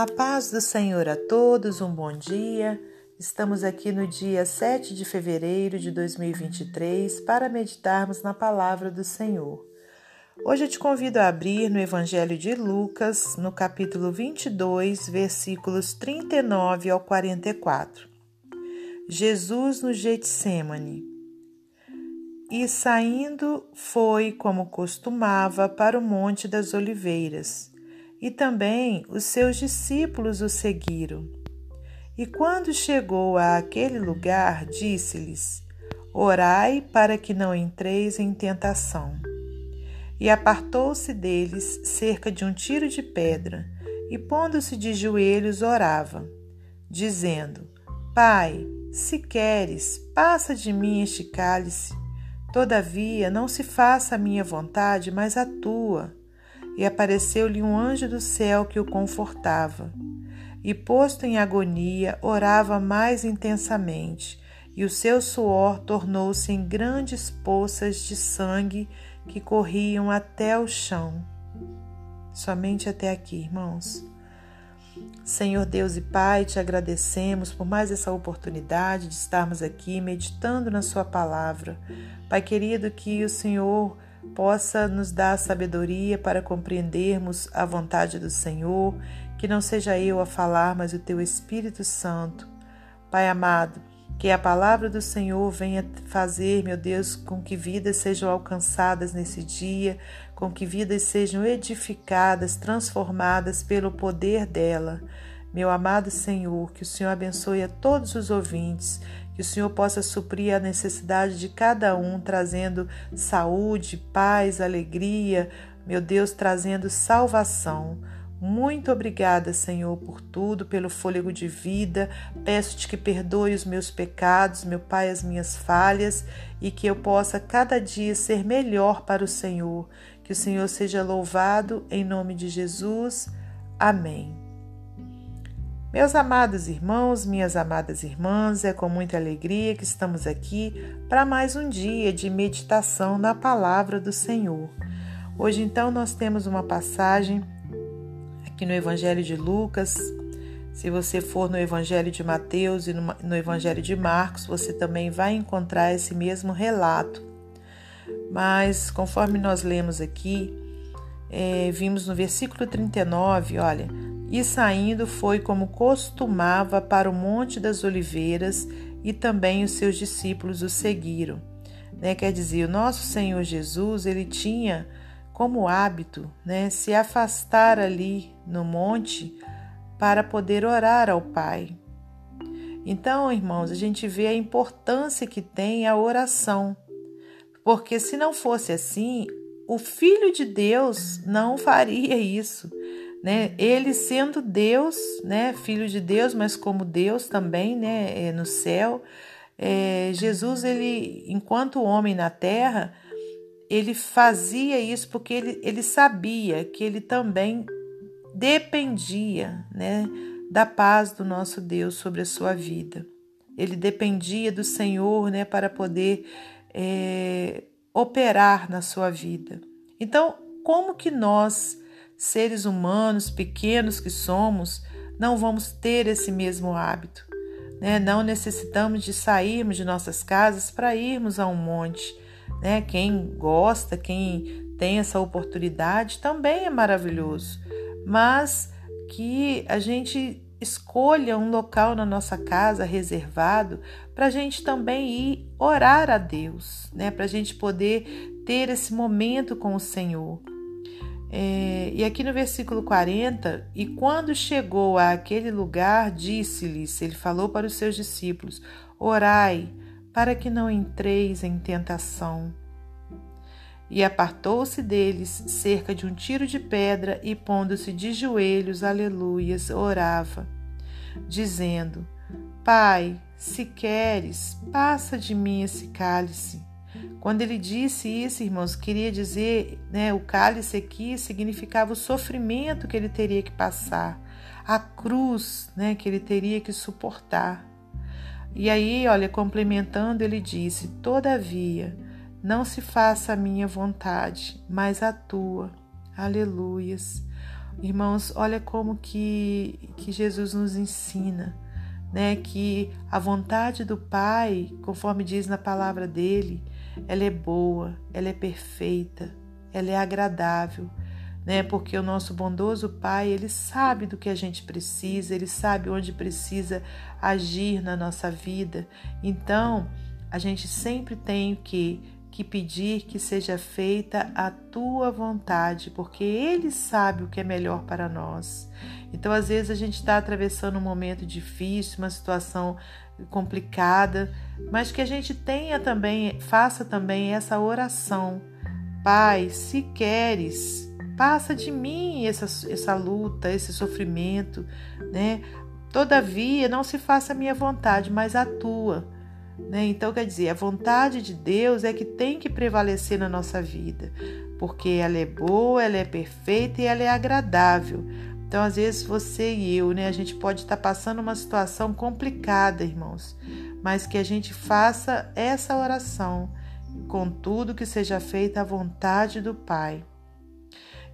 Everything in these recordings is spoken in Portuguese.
A paz do Senhor a todos, um bom dia. Estamos aqui no dia 7 de fevereiro de 2023 para meditarmos na palavra do Senhor. Hoje eu te convido a abrir no Evangelho de Lucas, no capítulo 22, versículos 39 ao 44. Jesus no Getsemane. E saindo foi como costumava para o Monte das Oliveiras e também os seus discípulos o seguiram. E quando chegou a aquele lugar, disse-lhes: Orai para que não entreis em tentação. E apartou-se deles cerca de um tiro de pedra, e pondo-se de joelhos, orava, dizendo: Pai, se queres, passa de mim este cálice. Todavia, não se faça a minha vontade, mas a tua e apareceu-lhe um anjo do céu que o confortava. E, posto em agonia, orava mais intensamente, e o seu suor tornou-se em grandes poças de sangue que corriam até o chão. Somente até aqui, irmãos. Senhor Deus e Pai, te agradecemos por mais essa oportunidade de estarmos aqui meditando na Sua palavra. Pai querido, que o Senhor possa nos dar sabedoria para compreendermos a vontade do Senhor, que não seja eu a falar, mas o teu Espírito Santo. Pai amado, que a palavra do Senhor venha fazer, meu Deus, com que vidas sejam alcançadas nesse dia, com que vidas sejam edificadas, transformadas pelo poder dela. Meu amado Senhor, que o Senhor abençoe a todos os ouvintes que o Senhor possa suprir a necessidade de cada um, trazendo saúde, paz, alegria, meu Deus, trazendo salvação. Muito obrigada, Senhor, por tudo, pelo fôlego de vida. Peço-te que perdoe os meus pecados, meu Pai, as minhas falhas e que eu possa cada dia ser melhor para o Senhor. Que o Senhor seja louvado em nome de Jesus. Amém. Meus amados irmãos, minhas amadas irmãs, é com muita alegria que estamos aqui para mais um dia de meditação na palavra do Senhor. Hoje, então, nós temos uma passagem aqui no Evangelho de Lucas. Se você for no Evangelho de Mateus e no Evangelho de Marcos, você também vai encontrar esse mesmo relato. Mas, conforme nós lemos aqui, é, vimos no versículo 39, olha e saindo foi como costumava para o Monte das Oliveiras, e também os seus discípulos o seguiram. Né? Quer dizer, o nosso Senhor Jesus, ele tinha como hábito né, se afastar ali no monte para poder orar ao Pai. Então, irmãos, a gente vê a importância que tem a oração, porque se não fosse assim, o Filho de Deus não faria isso né? Ele sendo Deus, né? Filho de Deus, mas como Deus também, né? É, no céu, é, Jesus ele, enquanto homem na Terra, ele fazia isso porque ele, ele sabia que ele também dependia, né? Da paz do nosso Deus sobre a sua vida. Ele dependia do Senhor, né? Para poder é, operar na sua vida. Então, como que nós seres humanos pequenos que somos, não vamos ter esse mesmo hábito. Né? Não necessitamos de sairmos de nossas casas para irmos a um monte. Né? Quem gosta, quem tem essa oportunidade, também é maravilhoso. Mas que a gente escolha um local na nossa casa reservado para a gente também ir orar a Deus, né? para a gente poder ter esse momento com o Senhor. É, e aqui no versículo 40, e quando chegou a aquele lugar, disse-lhes, ele falou para os seus discípulos: Orai, para que não entreis em tentação. E apartou-se deles cerca de um tiro de pedra e, pondo-se de joelhos, aleluias, orava, dizendo: Pai, se queres, passa de mim esse cálice. Quando ele disse isso, irmãos, queria dizer, né, o cálice aqui significava o sofrimento que ele teria que passar, a cruz, né, que ele teria que suportar. E aí, olha, complementando, ele disse: Todavia, não se faça a minha vontade, mas a tua. Aleluias. irmãos, olha como que, que Jesus nos ensina, né? Que a vontade do Pai, conforme diz na palavra dele, ela é boa, ela é perfeita, ela é agradável, né? Porque o nosso bondoso Pai, ele sabe do que a gente precisa, ele sabe onde precisa agir na nossa vida. Então, a gente sempre tem que que pedir que seja feita a tua vontade, porque Ele sabe o que é melhor para nós. Então, às vezes, a gente está atravessando um momento difícil, uma situação complicada, mas que a gente tenha também, faça também essa oração. Pai, se queres, passa de mim essa, essa luta, esse sofrimento, né? Todavia, não se faça a minha vontade, mas a tua. Né? Então, quer dizer, a vontade de Deus é que tem que prevalecer na nossa vida, porque ela é boa, ela é perfeita e ela é agradável. Então, às vezes, você e eu, né, a gente pode estar passando uma situação complicada, irmãos, mas que a gente faça essa oração, contudo, que seja feita a vontade do Pai.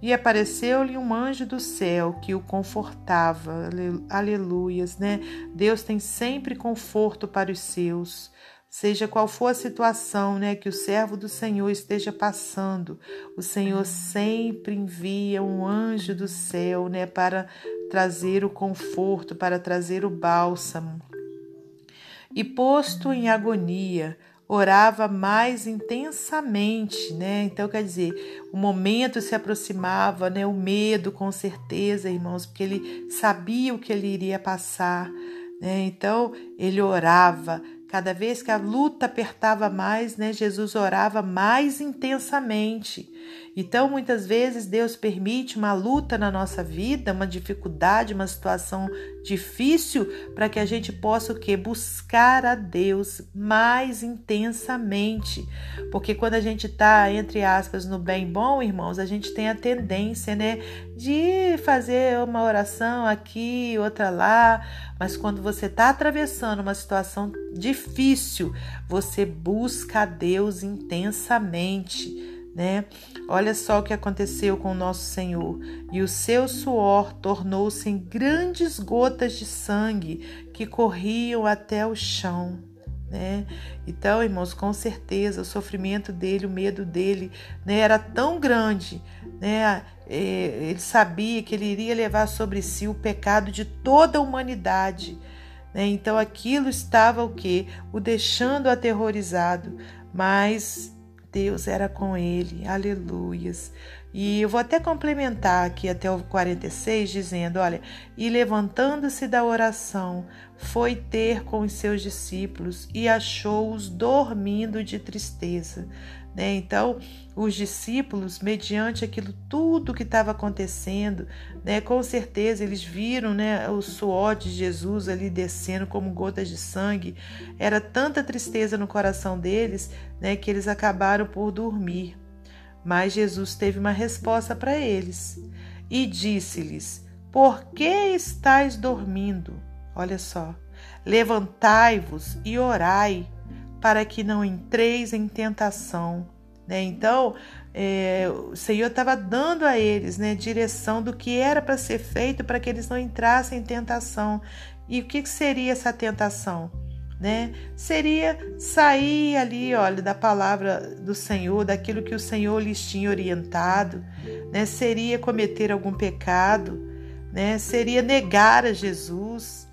E apareceu-lhe um anjo do céu que o confortava. Aleluias, né? Deus tem sempre conforto para os seus. Seja qual for a situação né, que o servo do Senhor esteja passando, o Senhor sempre envia um anjo do céu né, para trazer o conforto, para trazer o bálsamo. E posto em agonia, orava mais intensamente, né? Então, quer dizer, o momento se aproximava, né? O medo, com certeza, irmãos, porque ele sabia o que ele iria passar, né? Então, ele orava, Cada vez que a luta apertava mais, né, Jesus orava mais intensamente. Então, muitas vezes, Deus permite uma luta na nossa vida, uma dificuldade, uma situação difícil, para que a gente possa o quê? Buscar a Deus mais intensamente. Porque quando a gente está, entre aspas, no bem bom, irmãos, a gente tem a tendência, né, de fazer uma oração aqui, outra lá, mas quando você está atravessando uma situação difícil, você busca a Deus intensamente né? Olha só o que aconteceu com o nosso Senhor. E o seu suor tornou-se em grandes gotas de sangue que corriam até o chão. Né? Então, irmãos, com certeza o sofrimento dele, o medo dele, né, era tão grande, né? É, ele sabia que ele iria levar sobre si o pecado de toda a humanidade, né? Então, aquilo estava o que o deixando aterrorizado, mas Deus era com ele, aleluias. E eu vou até complementar aqui até o 46, dizendo: olha, e levantando-se da oração, foi ter com os seus discípulos e achou-os dormindo de tristeza. Né? Então, os discípulos, mediante aquilo tudo que estava acontecendo, né, com certeza eles viram né, o suor de Jesus ali descendo como gotas de sangue. Era tanta tristeza no coração deles né, que eles acabaram por dormir. Mas Jesus teve uma resposta para eles e disse-lhes: Por que estáis dormindo? Olha só, levantai-vos e orai para que não entreis em tentação. Né? Então, é, o Senhor estava dando a eles né, direção do que era para ser feito para que eles não entrassem em tentação. E o que seria essa tentação? Né? Seria sair ali, olha, da palavra do Senhor, daquilo que o Senhor lhes tinha orientado, né? Seria cometer algum pecado, né? Seria negar a Jesus.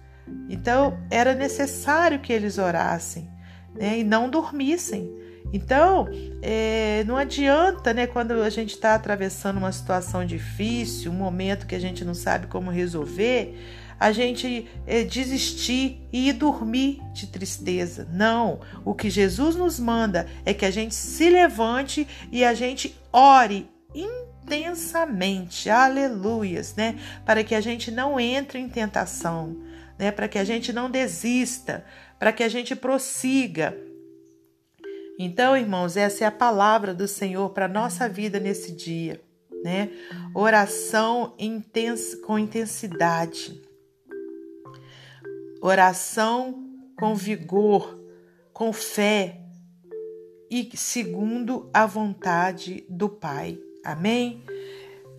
Então, era necessário que eles orassem né, e não dormissem. Então, é, não adianta, né, quando a gente está atravessando uma situação difícil, um momento que a gente não sabe como resolver, a gente é, desistir e ir dormir de tristeza. Não, o que Jesus nos manda é que a gente se levante e a gente ore intensamente, aleluias, né, para que a gente não entre em tentação, né, para que a gente não desista, para que a gente prossiga. Então, irmãos, essa é a palavra do Senhor para nossa vida nesse dia, né? Oração intens com intensidade. Oração com vigor, com fé e segundo a vontade do Pai. Amém?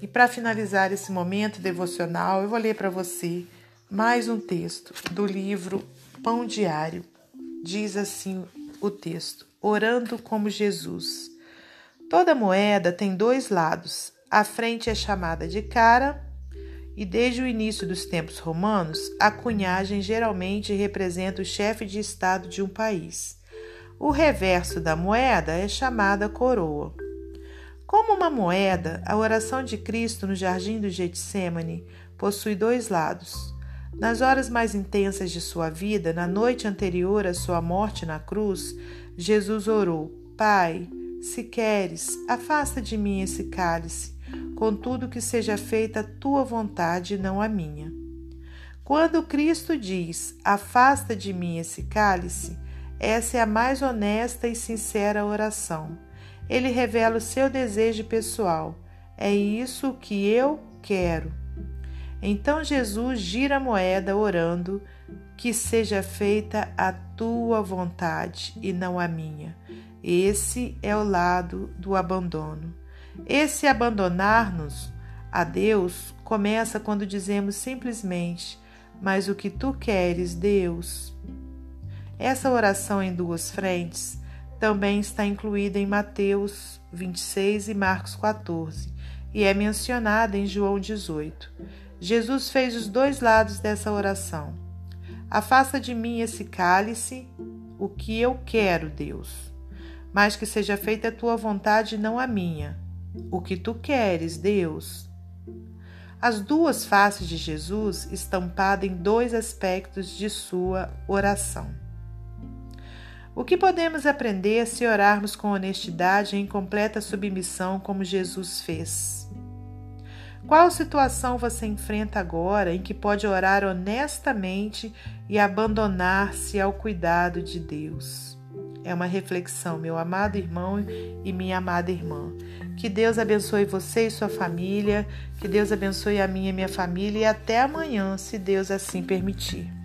E para finalizar esse momento devocional, eu vou ler para você mais um texto do livro Pão Diário. Diz assim o texto: Orando como Jesus. Toda moeda tem dois lados. A frente é chamada de cara, e desde o início dos tempos romanos, a cunhagem geralmente representa o chefe de estado de um país. O reverso da moeda é chamada coroa. Como uma moeda, a oração de Cristo no jardim do Getsemane possui dois lados. Nas horas mais intensas de sua vida, na noite anterior à sua morte na cruz, Jesus orou: Pai, se queres, afasta de mim esse cálice, contudo que seja feita a tua vontade não a minha. Quando Cristo diz: Afasta de mim esse cálice, essa é a mais honesta e sincera oração ele revela o seu desejo pessoal. É isso que eu quero. Então Jesus gira a moeda orando que seja feita a tua vontade e não a minha. Esse é o lado do abandono. Esse abandonar-nos a Deus começa quando dizemos simplesmente: Mas o que tu queres, Deus? Essa oração em duas frentes também está incluída em Mateus 26 e Marcos 14 e é mencionada em João 18. Jesus fez os dois lados dessa oração. Afasta de mim esse cálice, o que eu quero, Deus, mas que seja feita a tua vontade e não a minha. O que tu queres, Deus. As duas faces de Jesus estampadas em dois aspectos de sua oração. O que podemos aprender se orarmos com honestidade e em completa submissão, como Jesus fez? Qual situação você enfrenta agora em que pode orar honestamente e abandonar-se ao cuidado de Deus? É uma reflexão, meu amado irmão e minha amada irmã. Que Deus abençoe você e sua família, que Deus abençoe a minha e minha família e até amanhã, se Deus assim permitir.